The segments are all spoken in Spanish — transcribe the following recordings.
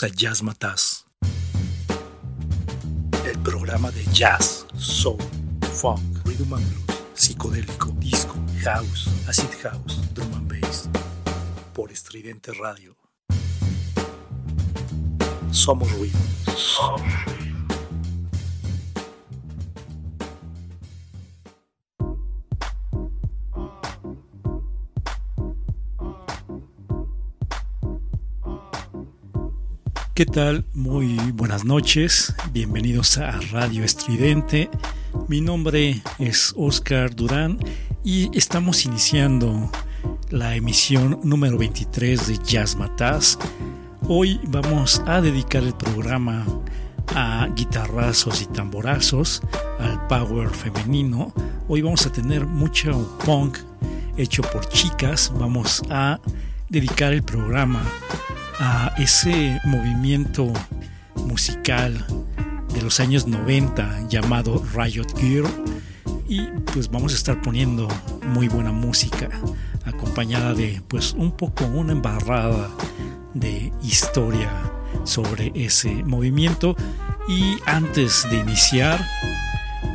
A Jazz Mataz, el programa de jazz, soul, funk, rhythm and blues, psicodélico, disco, house, acid house, drum and bass, por Estridente Radio. Somos ruido. ¿Qué tal? Muy buenas noches. Bienvenidos a Radio Estridente. Mi nombre es Oscar Durán y estamos iniciando la emisión número 23 de Jazz Mataz. Hoy vamos a dedicar el programa a guitarrazos y tamborazos, al power femenino. Hoy vamos a tener mucho punk hecho por chicas. Vamos a dedicar el programa a ese movimiento musical de los años 90 llamado Riot Gear y pues vamos a estar poniendo muy buena música acompañada de pues un poco una embarrada de historia sobre ese movimiento. Y antes de iniciar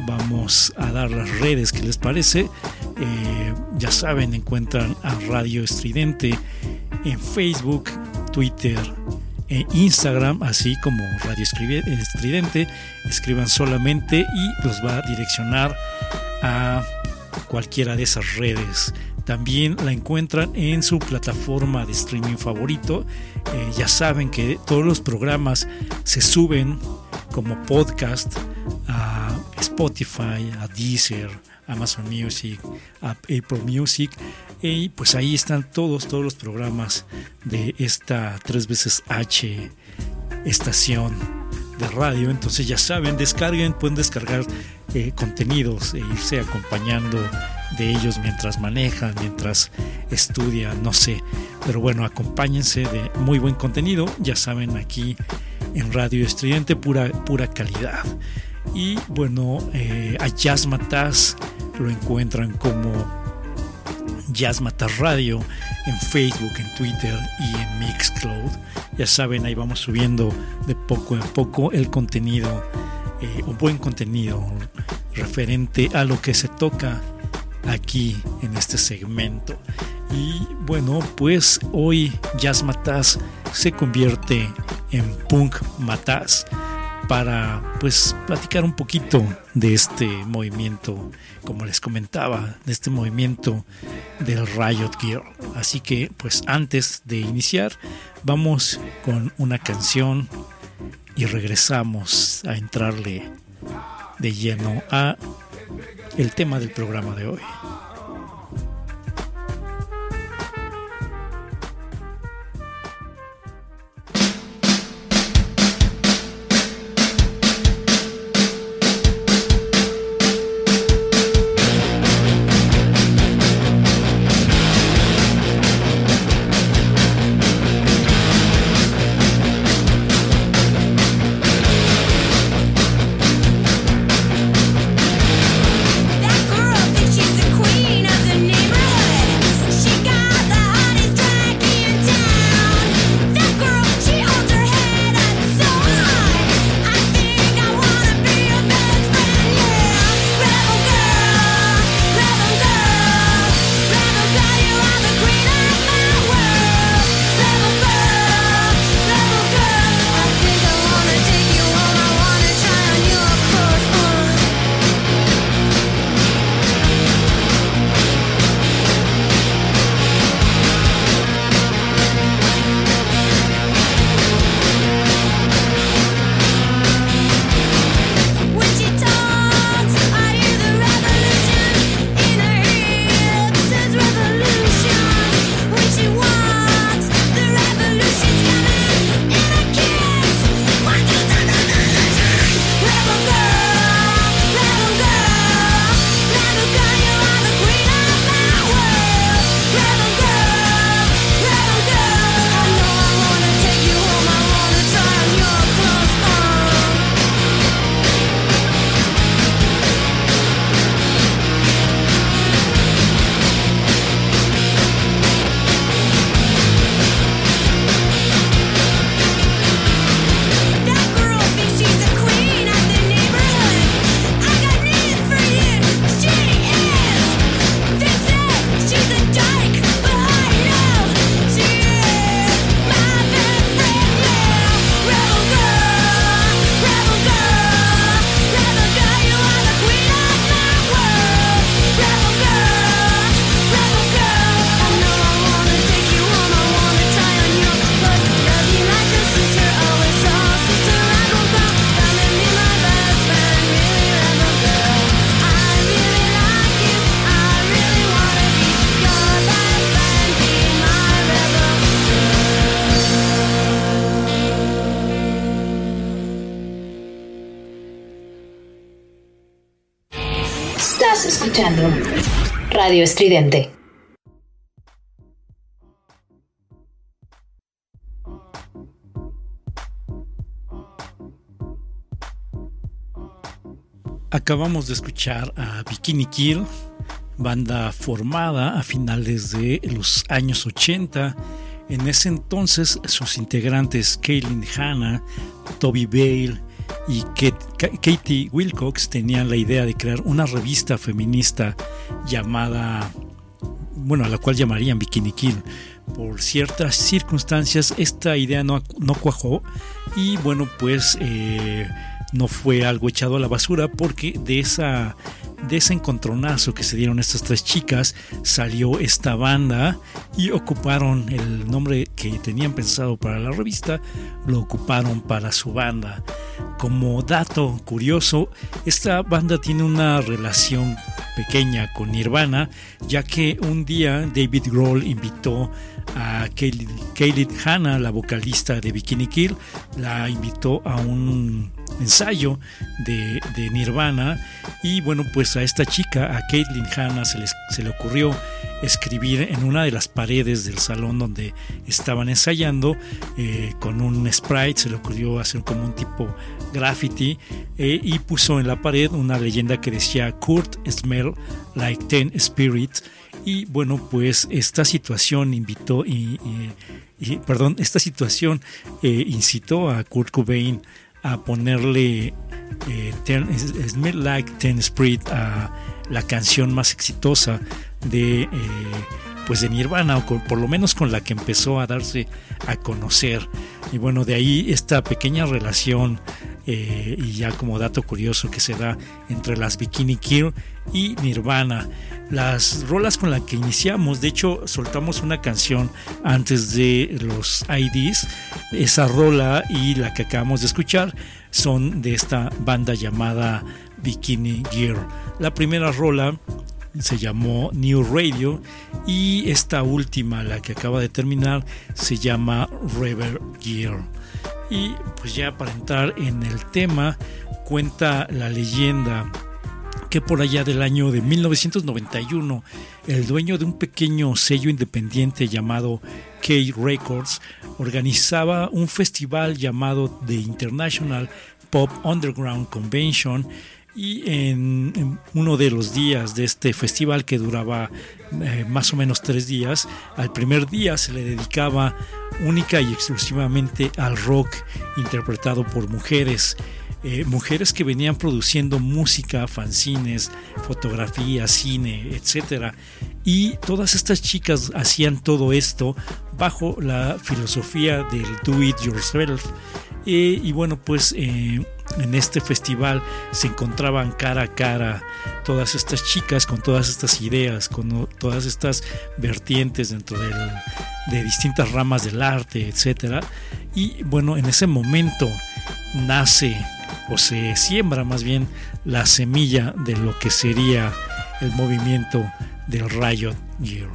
vamos a dar las redes que les parece eh, ya saben encuentran a Radio Estridente en Facebook Twitter e Instagram, así como Radio Estridente. Escriban solamente y los va a direccionar a cualquiera de esas redes. También la encuentran en su plataforma de streaming favorito. Eh, ya saben que todos los programas se suben como podcast a Spotify, a Deezer, Amazon Music, Apple Music. Y pues ahí están todos, todos los programas de esta 3 veces H estación de radio. Entonces ya saben, descarguen, pueden descargar eh, contenidos e irse acompañando de ellos mientras manejan, mientras estudian, no sé. Pero bueno, acompáñense de muy buen contenido. Ya saben, aquí en Radio Estudiante, pura, pura calidad. Y bueno, eh, a Jazz Mataz lo encuentran como Jazz Mataz Radio en Facebook, en Twitter y en Mixcloud. Ya saben, ahí vamos subiendo de poco en poco el contenido, eh, un buen contenido referente a lo que se toca aquí en este segmento. Y bueno, pues hoy Jazz Mataz se convierte en Punk Mataz para pues platicar un poquito de este movimiento, como les comentaba, de este movimiento del Riot Gear. Así que pues antes de iniciar, vamos con una canción y regresamos a entrarle de lleno a el tema del programa de hoy. Escuchando Radio Estridente. Acabamos de escuchar a Bikini Kill, banda formada a finales de los años 80. En ese entonces sus integrantes Kaylin Hanna, Toby Bale y Katie Wilcox tenían la idea de crear una revista feminista llamada, bueno, a la cual llamarían Bikini Kill. Por ciertas circunstancias esta idea no, no cuajó y bueno, pues... Eh, no fue algo echado a la basura porque de esa de ese encontronazo que se dieron estas tres chicas salió esta banda y ocuparon el nombre que tenían pensado para la revista, lo ocuparon para su banda. Como dato curioso, esta banda tiene una relación pequeña con Nirvana, ya que un día David Grohl invitó a Kaylin Hanna, la vocalista de Bikini Kill, la invitó a un ensayo de, Nirvana. Y bueno pues a esta chica, a Caitlin Hanna se, se le ocurrió escribir en una de las paredes del salón donde estaban ensayando eh, con un sprite, se le ocurrió hacer como un tipo graffiti eh, y puso en la pared una leyenda que decía Kurt smell like ten spirits y bueno pues esta situación invitó y, perdón esta situación eh, incitó a Kurt Cobain a ponerle eh, Like Ten Spirit a la canción más exitosa de, eh, pues de Nirvana, o por lo menos con la que empezó a darse a conocer. Y bueno, de ahí esta pequeña relación eh, y ya como dato curioso que se da entre las Bikini Kill y Nirvana. Las rolas con las que iniciamos, de hecho soltamos una canción antes de los IDs, esa rola y la que acabamos de escuchar son de esta banda llamada Bikini Gear. La primera rola se llamó New Radio y esta última, la que acaba de terminar, se llama River Gear. Y pues ya para entrar en el tema, cuenta la leyenda que por allá del año de 1991, el dueño de un pequeño sello independiente llamado K Records organizaba un festival llamado The International Pop Underground Convention y en, uno de los días de este festival que duraba eh, más o menos tres días, al primer día se le dedicaba única y exclusivamente al rock interpretado por mujeres. Eh, mujeres que venían produciendo música, fanzines, fotografía, cine, etc. Y todas estas chicas hacían todo esto bajo la filosofía del do it yourself. Eh, y bueno, pues en este festival se encontraban cara a cara todas estas chicas con todas estas ideas, con todas estas vertientes dentro de distintas ramas del arte, etcétera. Y bueno, en ese momento nace o se siembra más bien la semilla de lo que sería el movimiento del Riot Gear.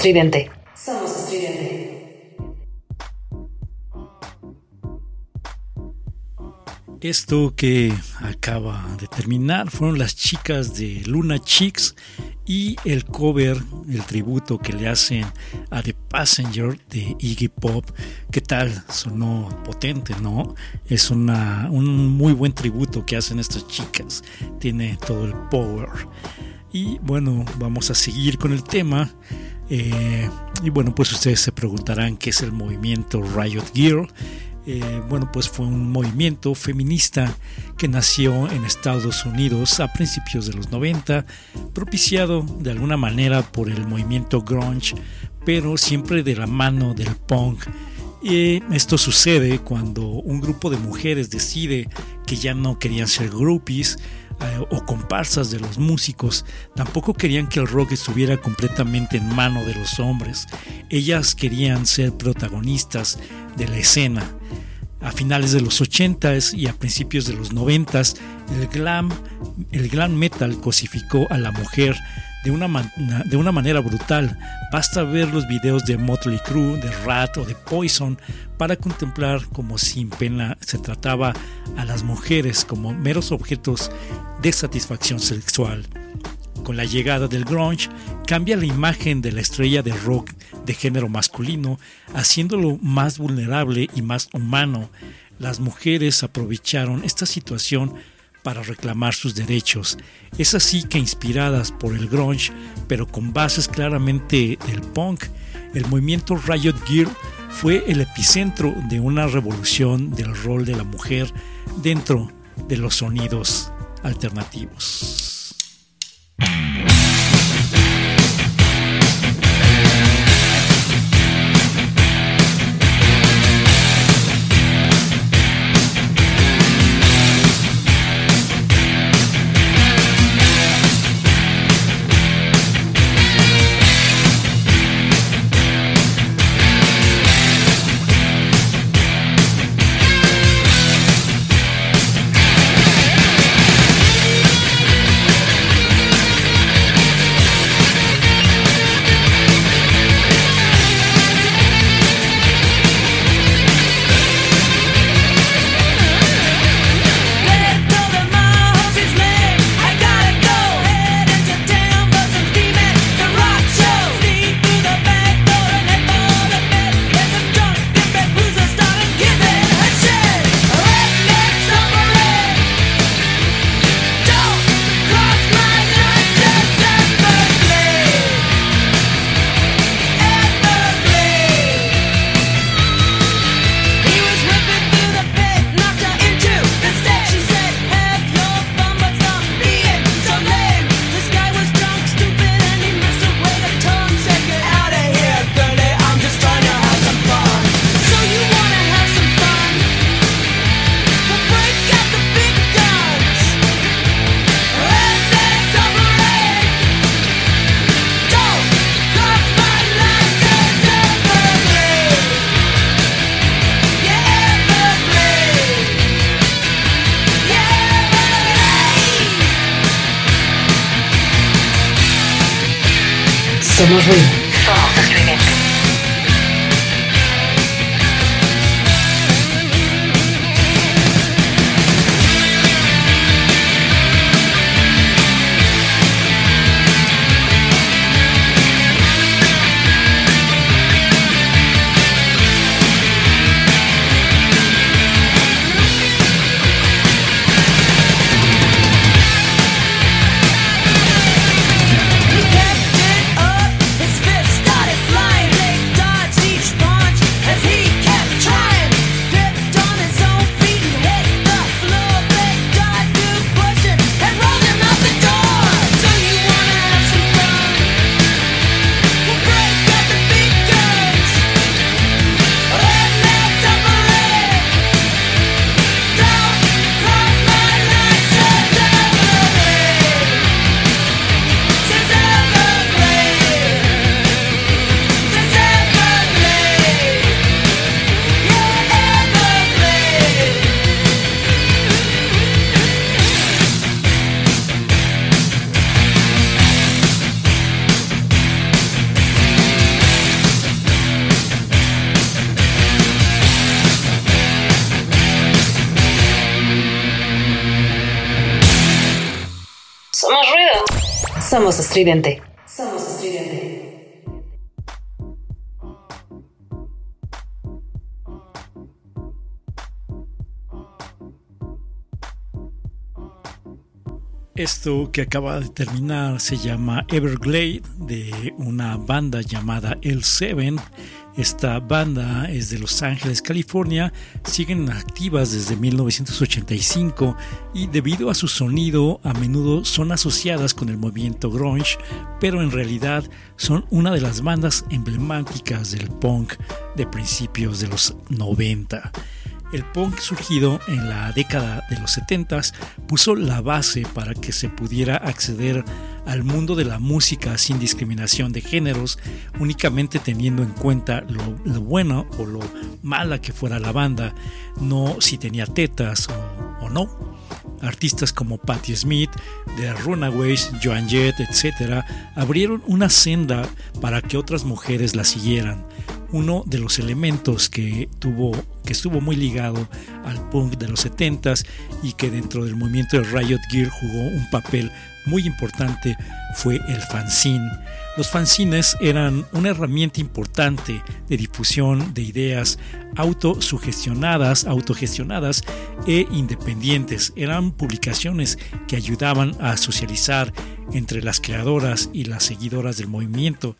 Estridente. Somos estridente. Esto que acaba de terminar fueron las chicas de Luna Chicks y el cover, el tributo que le hacen a The Passenger de Iggy Pop. ¿Qué tal? Sonó potente, ¿no? Es una, un muy buen tributo que hacen estas chicas. Tiene todo el power. Y bueno, vamos a seguir con el tema. Eh, y bueno, pues ustedes se preguntarán qué es el movimiento Riot Girl. Eh, bueno, pues fue un movimiento feminista que nació en Estados Unidos a principios de los 90, propiciado de alguna manera por el movimiento grunge, pero siempre de la mano del punk. Y esto sucede cuando un grupo de mujeres decide que ya no querían ser groupies, eh, o comparsas de los músicos, tampoco querían que el rock estuviera completamente en mano de los hombres. Ellas querían ser protagonistas de la escena. A finales de los 80s y a principios de los 90s, el glam, el glam metal cosificó a la mujer de una, de una manera brutal. Basta ver los videos de Motley Crue, de Rat o de Poison para contemplar como sin pena se trataba a las mujeres como meros objetos de satisfacción sexual. Con la llegada del grunge, cambia la imagen de la estrella de rock de género masculino, haciéndolo más vulnerable y más humano. Las mujeres aprovecharon esta situación para reclamar sus derechos. Es así que inspiradas por el grunge, pero con bases claramente del punk, el movimiento Riot Gear fue el epicentro de una revolución del rol de la mujer dentro de los sonidos alternativos. Somos ruido. His estridente. Esto que acaba de terminar se llama Everglade de una banda llamada El Seven. Esta banda es de Los Ángeles, California, siguen activas desde 1985 y debido a su sonido a menudo son asociadas con el movimiento grunge, pero en realidad son una de las bandas emblemáticas del punk de principios de los 90. El punk surgido en la década de los 70 puso la base para que se pudiera acceder al mundo de la música sin discriminación de géneros, únicamente teniendo en cuenta lo, lo bueno o lo mala que fuera la banda, no si tenía tetas o, o no. Artistas como Patti Smith, The Runaways, Joan Jett, etc., abrieron una senda para que otras mujeres la siguieran uno de los elementos que tuvo que estuvo muy ligado al punk de los 70s y que dentro del movimiento de Riot Gear jugó un papel muy importante fue el fanzine. Los fanzines eran una herramienta importante de difusión de ideas autosugestionadas, autogestionadas e independientes. Eran publicaciones que ayudaban a socializar entre las creadoras y las seguidoras del movimiento.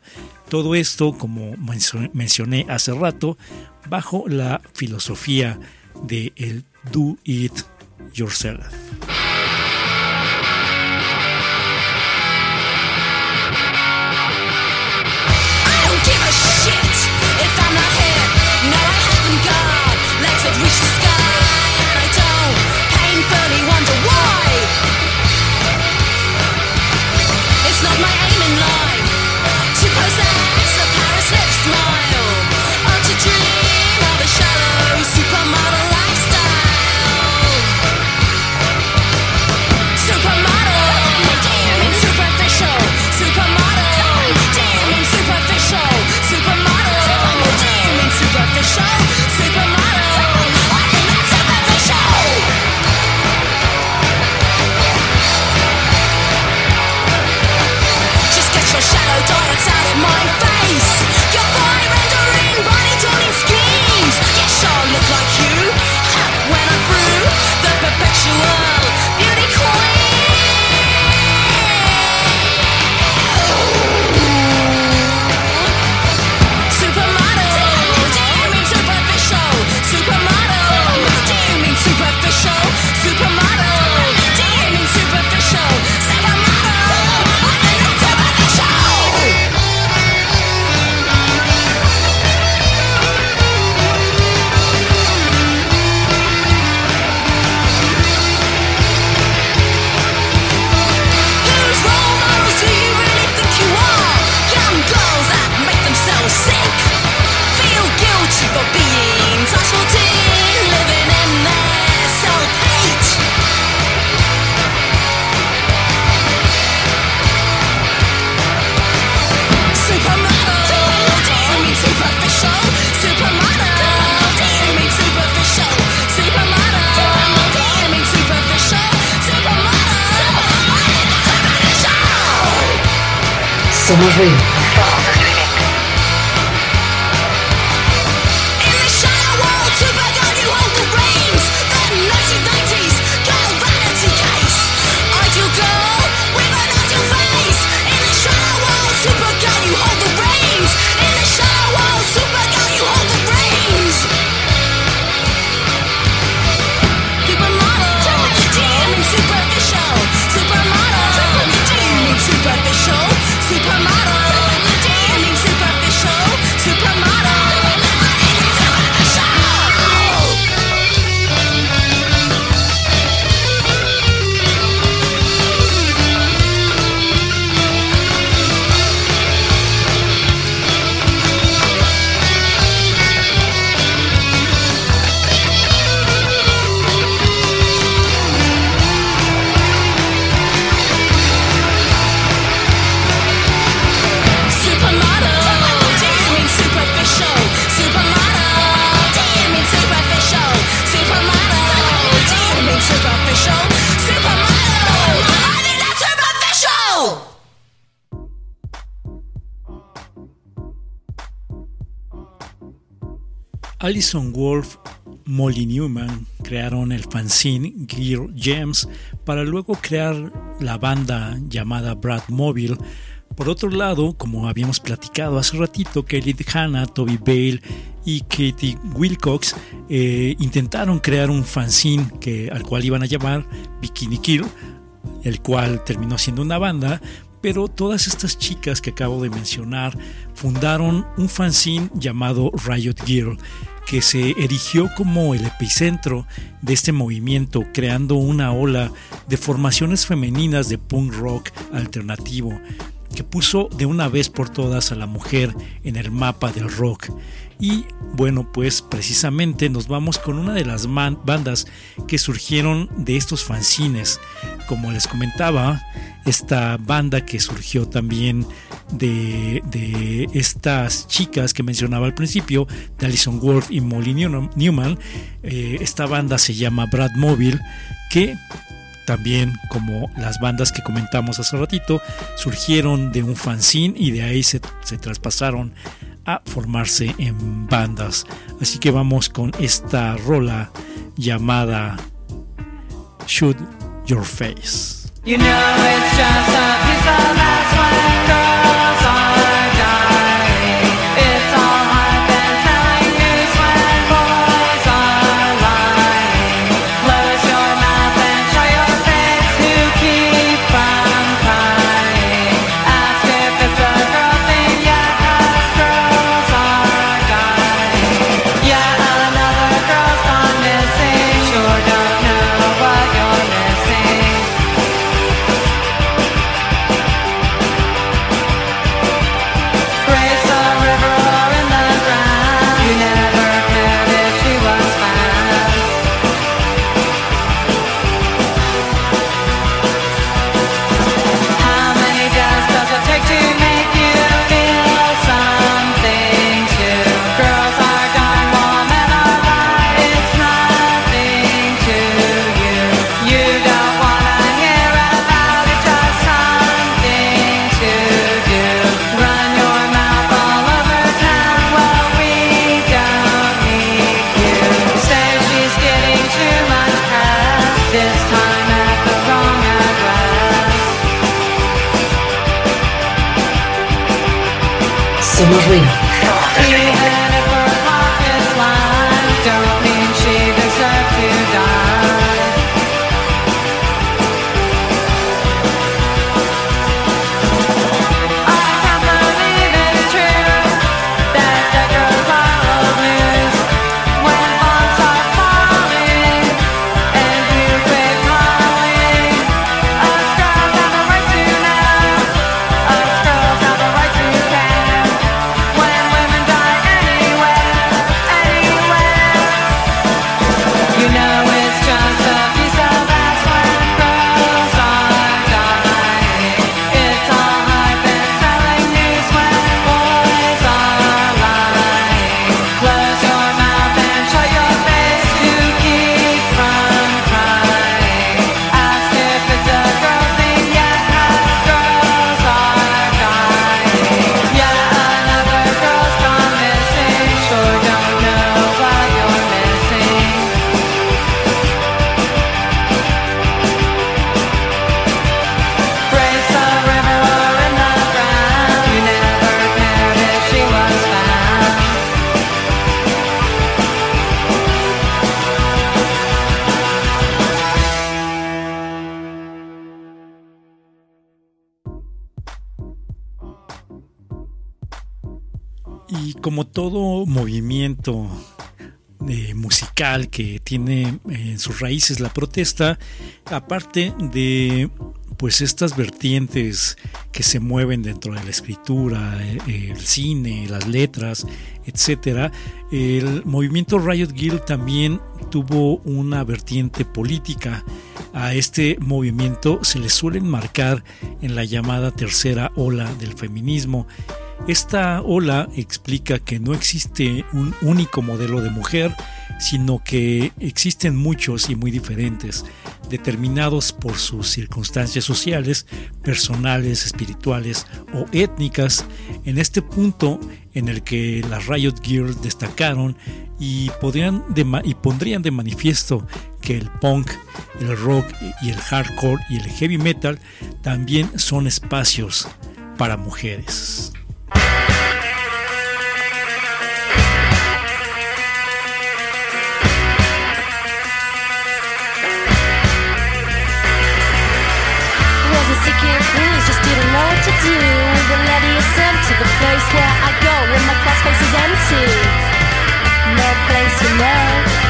Todo esto, como mencioné hace rato, bajo la filosofía de do it yourself. Alison Wolf, Molly Newman crearon el fanzine Gear Gems para luego crear la banda llamada Brad Mobile. Por otro lado, como habíamos platicado hace ratito, Kelly Hanna, Toby Bale y Katie Wilcox eh, intentaron crear un fanzine que, al cual iban a llamar Bikini Kill, el cual terminó siendo una banda, pero todas estas chicas que acabo de mencionar fundaron un fanzine llamado Riot Girl, que se erigió como el epicentro de este movimiento, creando una ola de formaciones femeninas de punk rock alternativo, que puso de una vez por todas a la mujer en el mapa del rock. Y bueno, pues precisamente nos vamos con una de las bandas que surgieron de estos fanzines. Como les comentaba, esta banda que surgió también de, estas chicas que mencionaba al principio, de Alison Wolf y Molly Newman. Eh, esta banda se llama Brad Mobile, que también como las bandas que comentamos hace ratito, surgieron de un fanzine y de ahí se, se traspasaron a formarse en bandas. Así que vamos con esta rola llamada Shoot Your Face. Somos ruido. Que tiene en sus raíces la protesta, aparte de pues estas vertientes que se mueven dentro de la escritura, eh, el cine, las letras, etcétera, el movimiento Riot Guild también tuvo una vertiente política. A este movimiento se le suelen marcar en la llamada tercera ola del feminismo. Esta ola explica que no existe un único modelo de mujer, sino que existen muchos y muy diferentes. determinados por sus circunstancias sociales, personales, espirituales o étnicas, en este punto en el que las Riot Girls destacaron y, podrían y pondrían de manifiesto que el punk, el rock y el hardcore y el heavy metal también son espacios para mujeres. The place where I go when my class space is empty. No place you know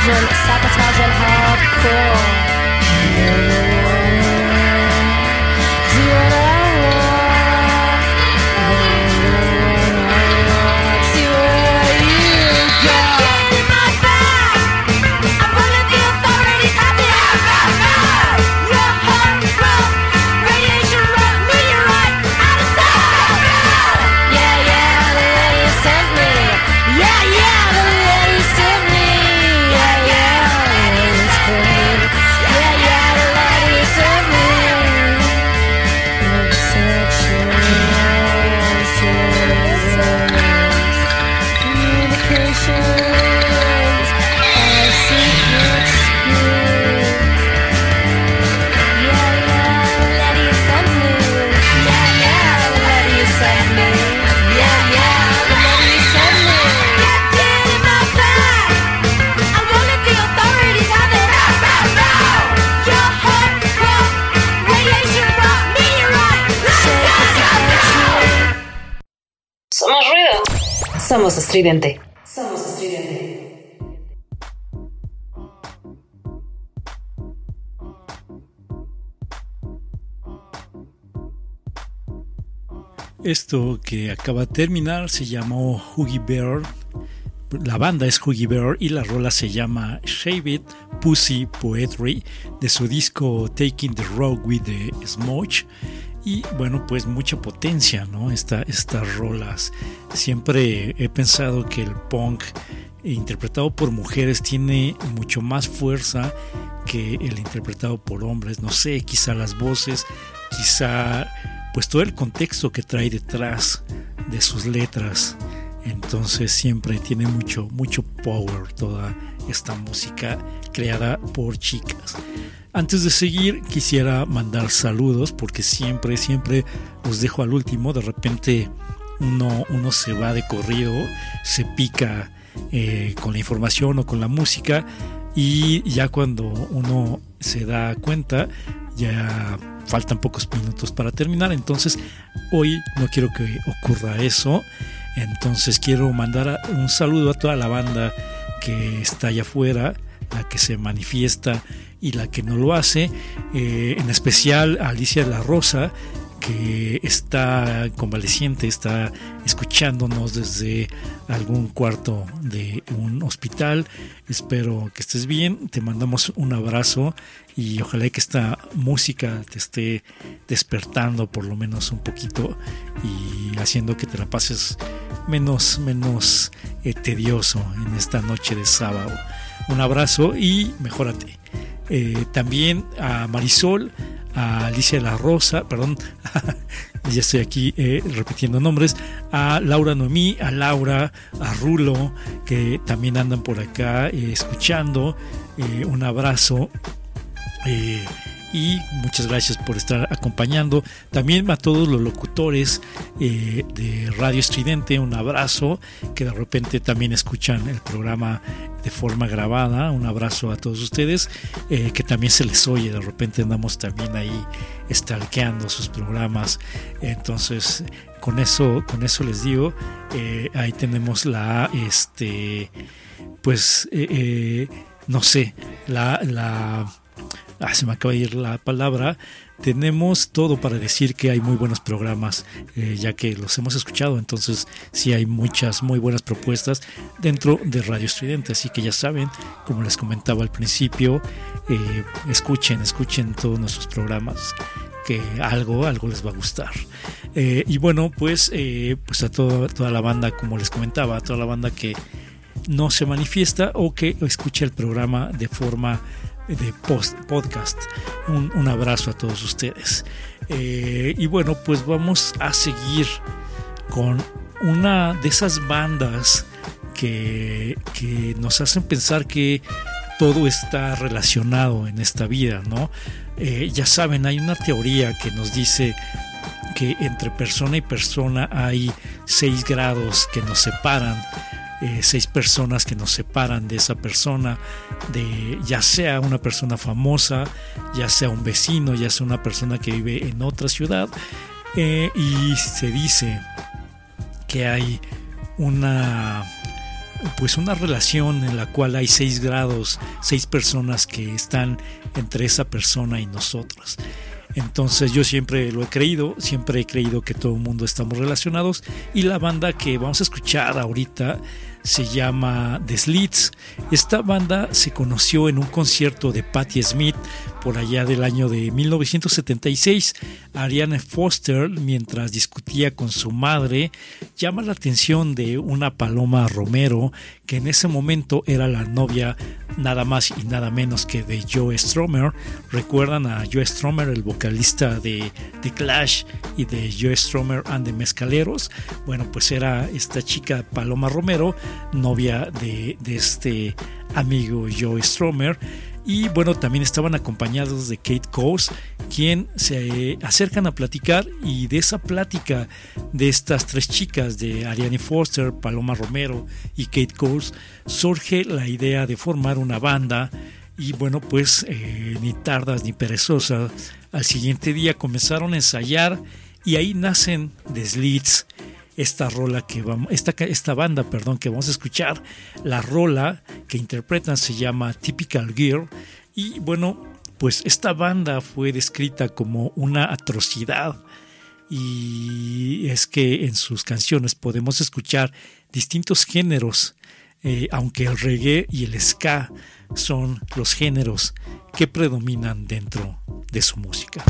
confusion, sabotage hardcore. Somos estridente. Somos estridente. Esto que acaba de terminar se llamó Huggy Bear. La banda es Huggy Bear y la rola se llama Shave It Pussy Poetry de su disco Taking the Road with the Smoke. Y bueno, pues mucha potencia, ¿no? Esta, estas rolas. Siempre he pensado que el punk interpretado por mujeres tiene mucho más fuerza que el interpretado por hombres. No sé, quizá las voces, quizá pues todo el contexto que trae detrás de sus letras. Entonces siempre tiene mucho, mucho power toda esta música creada por chicas. Antes de seguir, quisiera mandar saludos porque siempre, siempre los dejo al último. De repente uno, uno se va de corrido, se pica eh, con la información o con la música y ya cuando uno se da cuenta, ya faltan pocos minutos para terminar. Entonces hoy no quiero que ocurra eso. Entonces quiero mandar un saludo a toda la banda que está allá afuera, la que se manifiesta y la que no lo hace, eh, en especial a Alicia la Rosa, que está convaleciente, está escuchándonos desde algún cuarto de un hospital. Espero que estés bien, te mandamos un abrazo y ojalá que esta música te esté despertando por lo menos un poquito y haciendo que te la pases menos, menos eh, tedioso en esta noche de sábado. Un abrazo y mejórate. Eh, también a Marisol, a Alicia La Rosa, perdón, ya estoy aquí eh, repitiendo nombres, a Laura Noemí, a Laura, a Rulo, que también andan por acá eh, escuchando. Un abrazo. Y muchas gracias por estar acompañando. También a todos los locutores eh, de Radio Estridente, un abrazo, que de repente también escuchan el programa de forma grabada. Un abrazo a todos ustedes, eh, que también se les oye, de repente andamos también ahí stalkeando sus programas. Entonces, con eso, con eso les digo, eh, ahí tenemos la este pues no sé, la, la ah, se me acaba de ir la palabra, tenemos todo para decir que hay muy buenos programas, eh, ya que los hemos escuchado, entonces sí hay muchas muy buenas propuestas dentro de Radio Estridente, así que ya saben, como les comentaba al principio, eh, escuchen, escuchen todos nuestros programas que algo, algo les va a gustar. Eh, y bueno, pues, pues a toda, toda la banda, como les comentaba, a toda la banda que no se manifiesta o que escucha el programa de forma de post podcast. Un, un abrazo a todos ustedes. Eh, y bueno, pues vamos a seguir con una de esas bandas que, que nos hacen pensar que todo está relacionado en esta vida, ¿no? Eh, ya saben, hay una teoría que nos dice que entre persona y persona hay seis grados que nos separan, eh, seis personas que nos separan de esa persona, de ya sea una persona famosa, ya sea un vecino, ya sea una persona que vive en otra ciudad, eh, y se dice que hay una pues una relación en la cual hay seis grados, seis personas que están entre esa persona y nosotros. Entonces yo siempre lo he creído, siempre he creído que todo el mundo estamos relacionados y la banda que vamos a escuchar ahorita se llama The Slits. Esta banda se conoció en un concierto de Patti Smith por allá del año de 1976. Ariane Foster, mientras discutía con su madre, llama la atención de una Paloma Romero, que en ese momento era la novia nada más y nada menos que de Joe Stromer. ¿Recuerdan a Joe Stromer, el vocalista de The Clash y de Joe Stromer and the Mezcaleros? Bueno, pues era esta chica Paloma Romero, novia de, de este amigo Joe Stromer. Y bueno, también estaban acompañados de Kate Coase, quien se acercan a platicar y de esa plática de estas tres chicas, de Ariane Foster, Paloma Romero y Kate Coase, surge la idea de formar una banda y bueno, pues eh, ni tardas ni perezosas, al siguiente día comenzaron a ensayar y ahí nacen The Slits, esta rola que vamos, esta, esta banda, perdón, que vamos a escuchar, la rola que interpretan se llama Typical Girl. Y bueno, pues esta banda fue descrita como una atrocidad. Y es que en sus canciones podemos escuchar distintos géneros, eh, aunque el reggae y el ska son los géneros que predominan dentro de su música.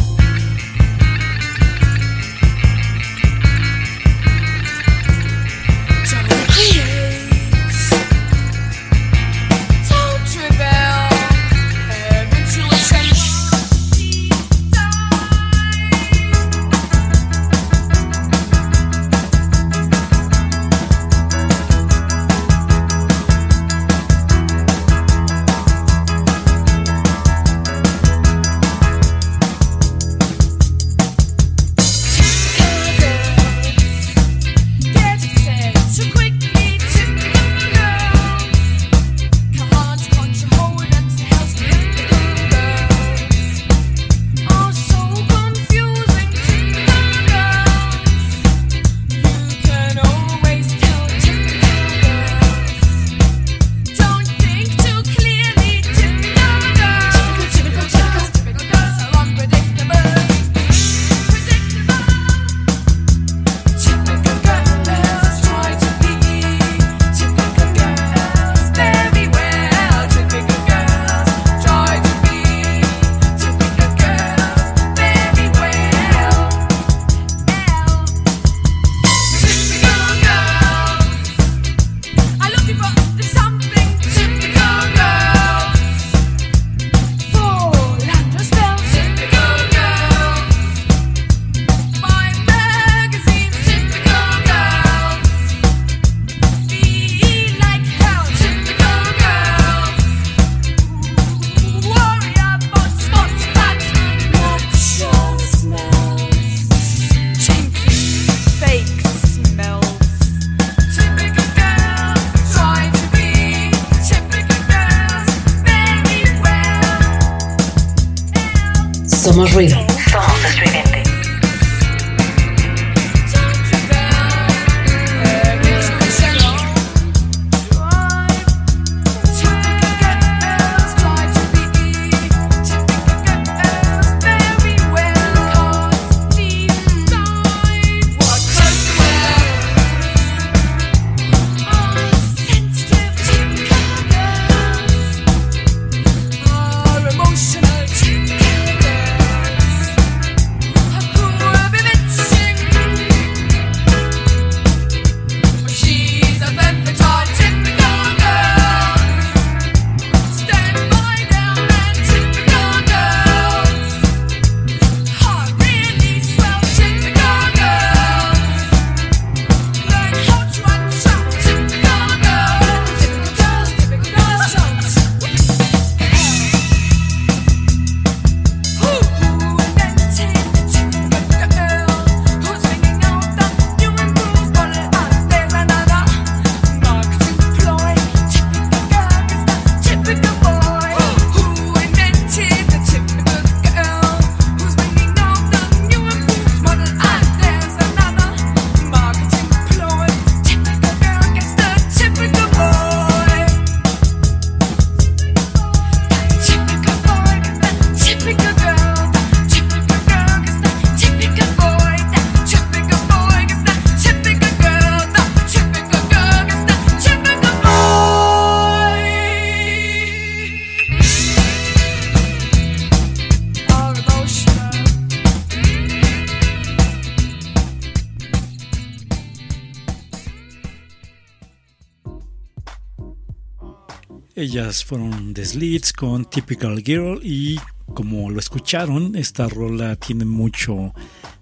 Ellas fueron The Slits con Typical Girl y como lo escucharon, esta rola tiene mucho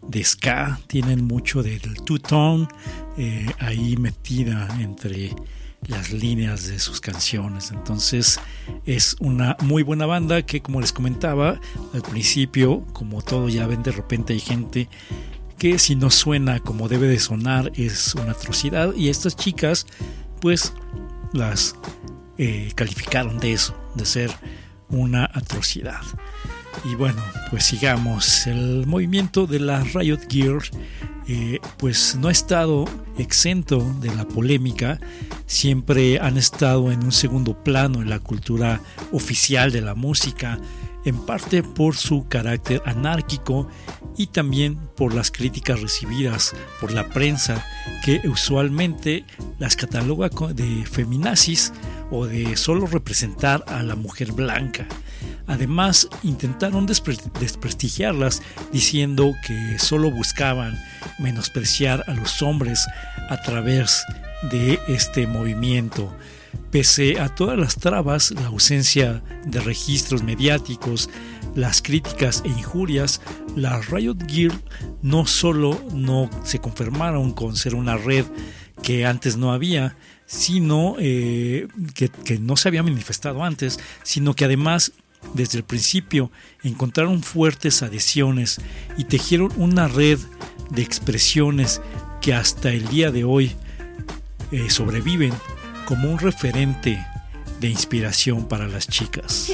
de ska, tienen mucho del two-tone eh, ahí metida entre las líneas de sus canciones. Entonces es una muy buena banda que como les comentaba al principio, como todo ya ven, de repente hay gente que si no suena como debe de sonar es una atrocidad y estas chicas pues las eh, calificaron de eso, de ser una atrocidad. Y bueno, pues sigamos. El movimiento de la Riot Gear eh, pues no ha estado exento de la polémica, siempre han estado en un segundo plano en la cultura oficial de la música, en parte por su carácter anárquico y también por las críticas recibidas por la prensa que usualmente las cataloga de feminazis o de solo representar a la mujer blanca. Además, intentaron despre- desprestigiarlas diciendo que solo buscaban menospreciar a los hombres a través de este movimiento. Pese a todas las trabas, la ausencia de registros mediáticos, las críticas e injurias, la Riot Gear no solo no se confirmaron con ser una red que antes no había, sino eh, que, no se había manifestado antes, sino que además desde el principio encontraron fuertes adhesiones y tejieron una red de expresiones que hasta el día de hoy eh, sobreviven como un referente de inspiración para las chicas.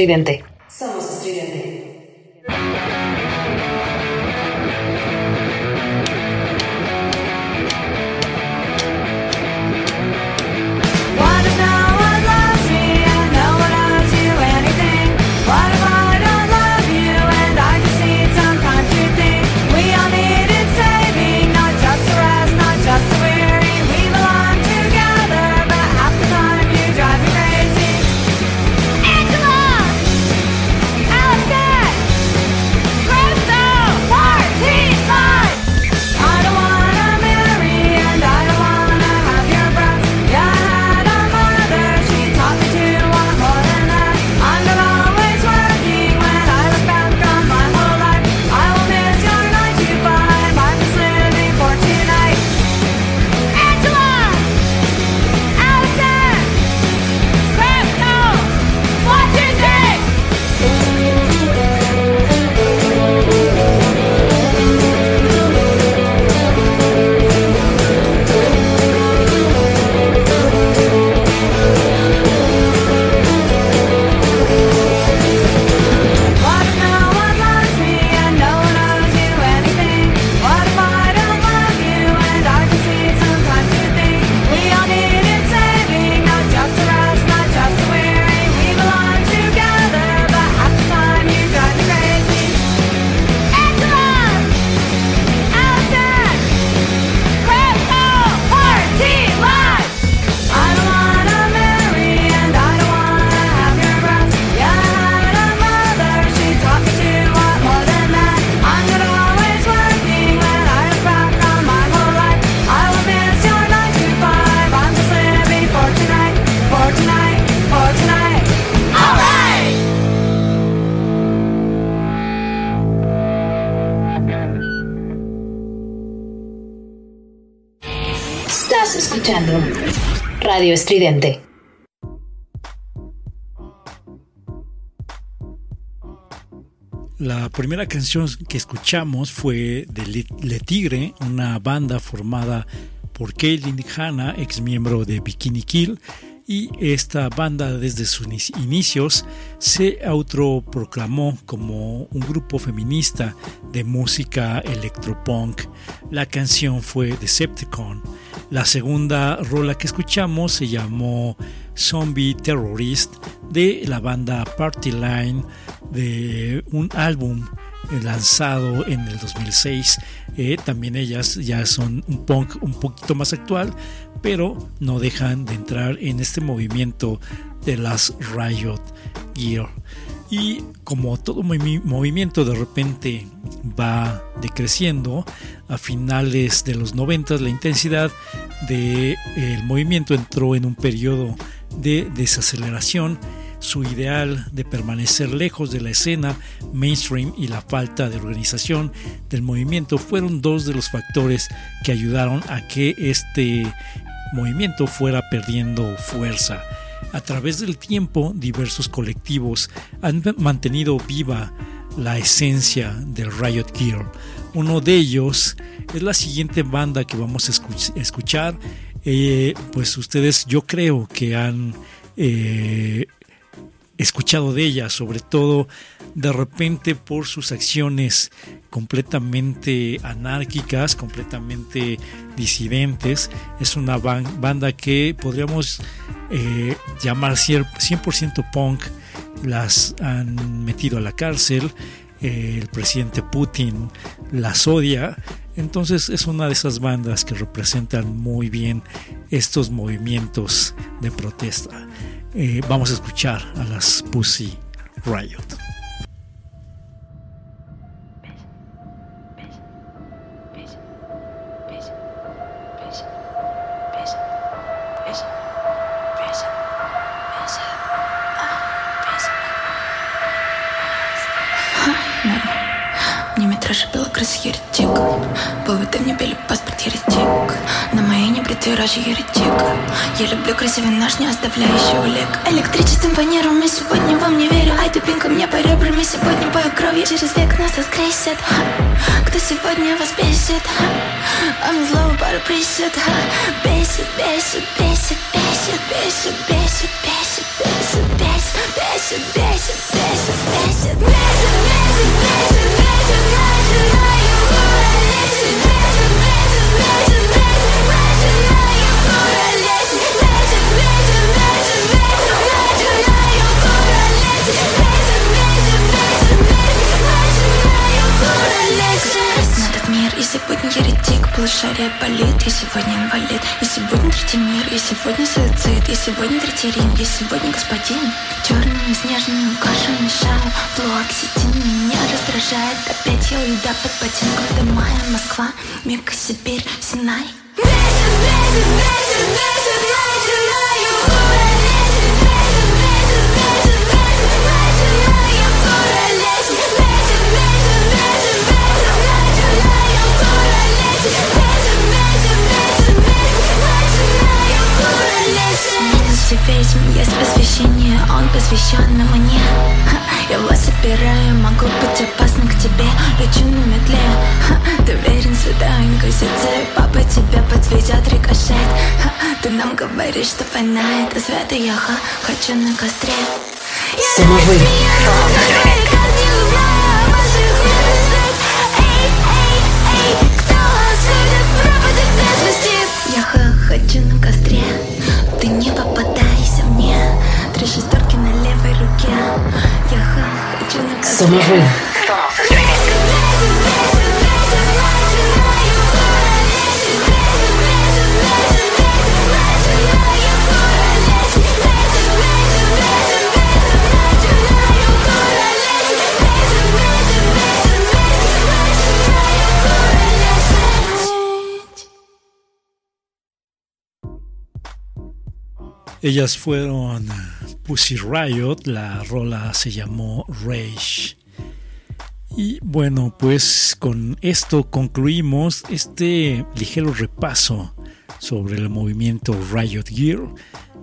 Somos La primera canción que escuchamos fue de Le, Tigre, una banda formada por Kaylin Hanna, ex miembro de Bikini Kill, y esta banda desde sus ini- inicios se autoproclamó como un grupo feminista de música electropunk. La canción fue Decepticon. La segunda rola que escuchamos se llamó Zombie Terrorist de la banda Party Line de un álbum eh, lanzado en el 2006. Eh, también ellas ya son un punk un poquito más actual, pero no dejan de entrar en este movimiento de las Riot Gear. Y como todo movi- movimiento de repente va decreciendo, a finales de los 90 la intensidad del movimiento entró en un periodo de desaceleración su ideal de permanecer lejos de la escena mainstream y la falta de organización del movimiento fueron dos de los factores que ayudaron a que este movimiento fuera perdiendo fuerza. A través del tiempo, diversos colectivos han mantenido viva la esencia del Riot Gear. Uno de ellos es la siguiente banda que vamos a escuch- escuchar. Eh, pues ustedes yo creo que han eh, escuchado de ella, sobre todo de repente por sus acciones completamente anárquicas, completamente disidentes. Es una ban- banda que podríamos eh, llamar cier- 100% punk. Las han metido a la cárcel. eh, el presidente Putin las odia. Entonces es una de esas bandas que representan muy bien estos movimientos de protesta. Eh, vamos a escuchar a las Pussy Riot. Небритой роже еретик Я люблю красивый наш, не оставляющий улик Электричеством по нервам, я сегодня вам не верю Ай, дубинка мне по ребрам, я сегодня бою кровью Через век нас воскресит. Кто сегодня вас бесит? А на злого пару присед Ха. Бесит, бесит, бесит, бесит, бесит, бесит, бесит, бесит, бесит, бесит, бесит, бесит, бесит, бесит, бесит, бесит, на сегодня еретик, полушария болит. Я сегодня инвалид. И сегодня третий мир. И сегодня суицид. И сегодня третий Рим. Я сегодня господин Черную снежную кашу мешаю Флуоксетин меня раздражает. Опять я у льда под ботинком. До мая Москва, Мека, Сибирь, Синай. Бесит, бесит, бесит, бесит, Эти ведьм есть посвящение, он посвящен мне. Я вас собираю, могу быть опасна к тебе Лечу на метле, ты верен, свиданка Сердце папа тебя подведет рикошет. Ты нам говоришь, что война это свято Я хочу на костре. Самовы. Я хочу на костре, ты не попадаешь. шестерки на левой руке Я ха, хочу на костре Somos ruido. Ellas fueron Pussy Riot, la rola se llamó Rage. Y bueno, pues con esto concluimos este ligero repaso sobre el movimiento Riot Gear.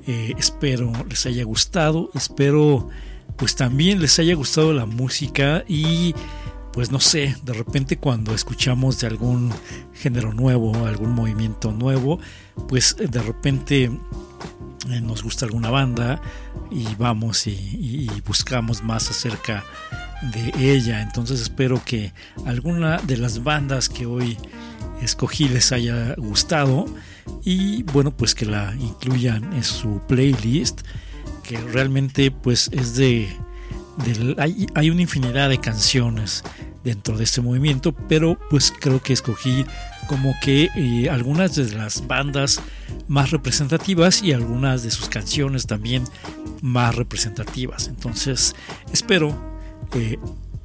Eh, espero les haya gustado, espero pues también les haya gustado la música y pues no sé, de repente cuando escuchamos de algún género nuevo, algún movimiento nuevo, pues de repente nos gusta alguna banda y vamos y, buscamos más acerca de ella. Entonces espero que alguna de las bandas que hoy escogí les haya gustado y bueno pues que la incluyan en su playlist que realmente pues es de, del- hay, hay una infinidad de canciones dentro de este movimiento pero pues creo que escogí como que eh, algunas de las bandas más representativas y algunas de sus canciones también más representativas. Entonces espero eh,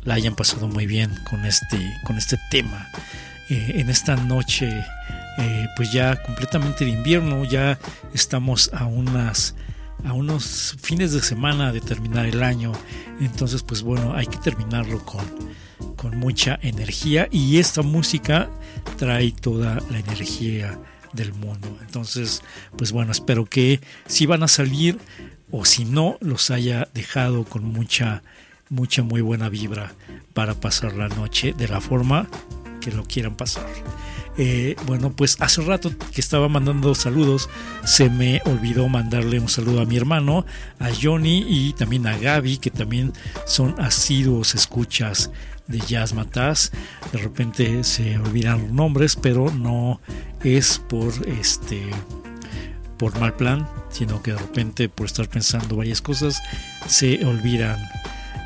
la hayan pasado muy bien con este con este tema. Eh, en esta noche eh, pues ya completamente de invierno ya estamos a unas a unos fines de semana de terminar el año. Entonces pues bueno hay que terminarlo con con mucha energía y esta música trae toda la energía del mundo entonces pues bueno espero que si van a salir o si no los haya dejado con mucha mucha muy buena vibra para pasar la noche de la forma que lo quieran pasar. Eh, bueno, pues hace rato que estaba mandando saludos, se me olvidó mandarle un saludo a mi hermano, a Johnny y también a Gaby, que también son asiduos escuchas de Jazz Mataz. De repente se olvidan los nombres, pero no es por este por mal plan, sino que de repente por estar pensando varias cosas se olvidan.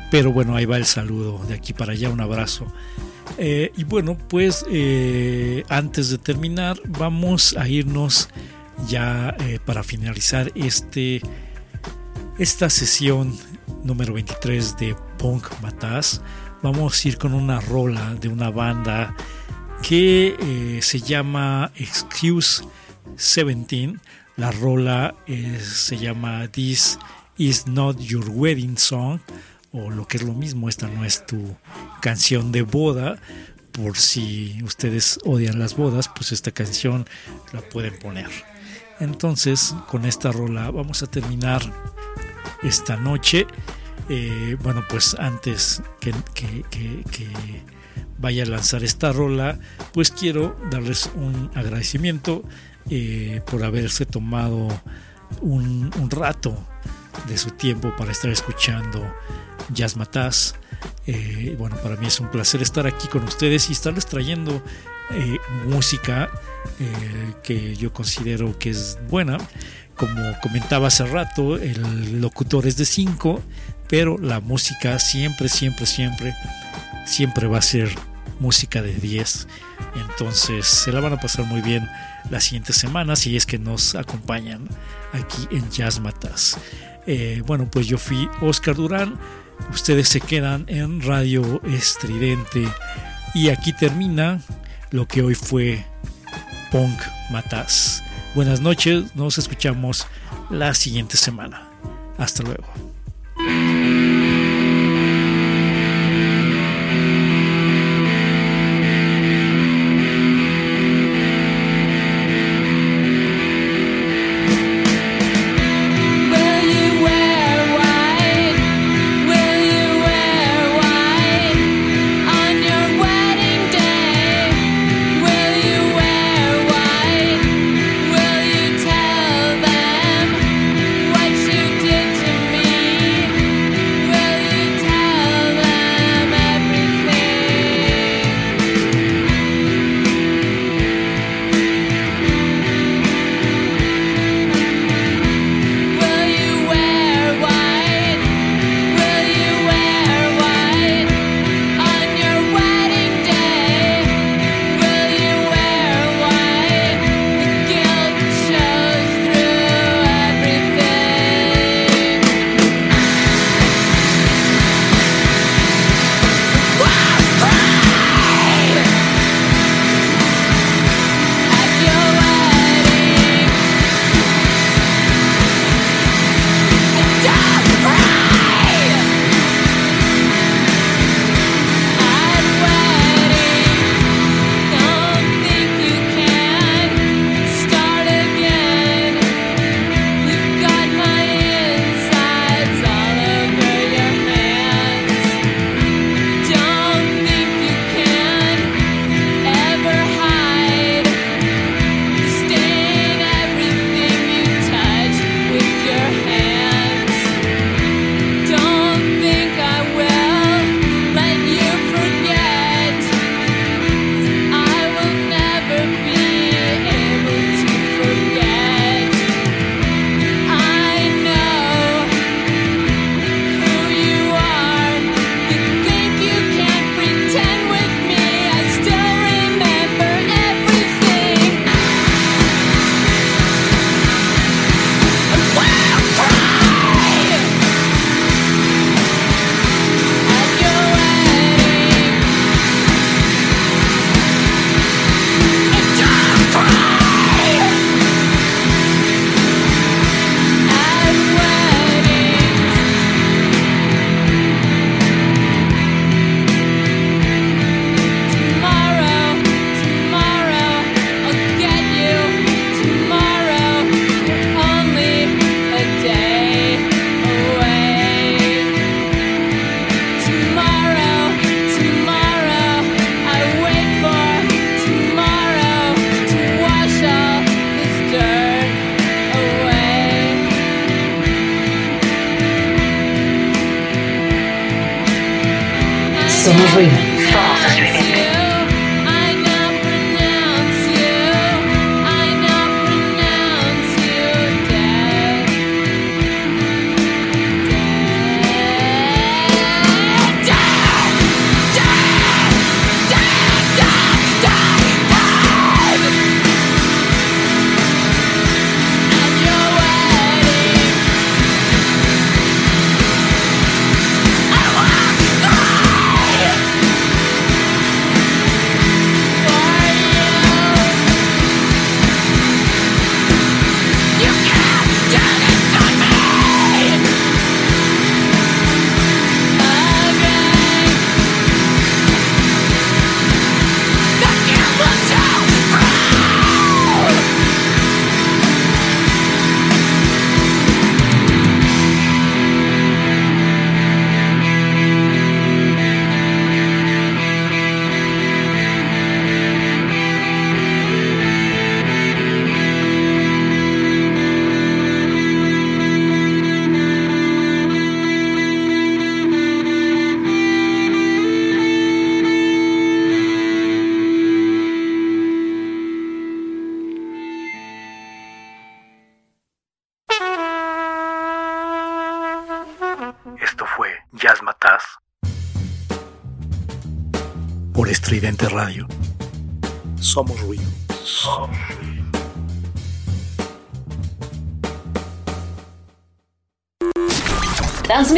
Pero bueno, ahí va el saludo de aquí para allá, un abrazo. Eh, y bueno, pues eh, antes de terminar, vamos a irnos ya eh, para finalizar este esta sesión número 23 de Punk Mataz. Vamos a ir con una rola de una banda que eh, se llama Excuse 17. La rola eh, se llama This is not your wedding song o lo que es lo mismo, esta no es tu canción de boda. Por si ustedes odian las bodas, pues esta canción la pueden poner. Entonces, con esta rola vamos a terminar esta noche. Eh, bueno, pues antes que, vaya a lanzar esta rola, pues quiero darles un agradecimiento eh, por haberse tomado un, un rato de su tiempo para estar escuchando Jazz Mataz. Eh, bueno, para mí es un placer estar aquí con ustedes y estarles trayendo música que yo considero que es buena. Como comentaba hace rato, el locutor es de 5, pero la música siempre, siempre, siempre, siempre va a ser música de 10. Entonces se la van a pasar muy bien las siguientes semanas si es que nos acompañan aquí en Jazz Matas. Eh, bueno, pues yo fui Oscar Durán. Ustedes se quedan en Radio Estridente. Y aquí termina lo que hoy fue Punk Matas. Buenas noches, nos escuchamos la siguiente semana. Hasta luego. Somos Raven. Somos Raven.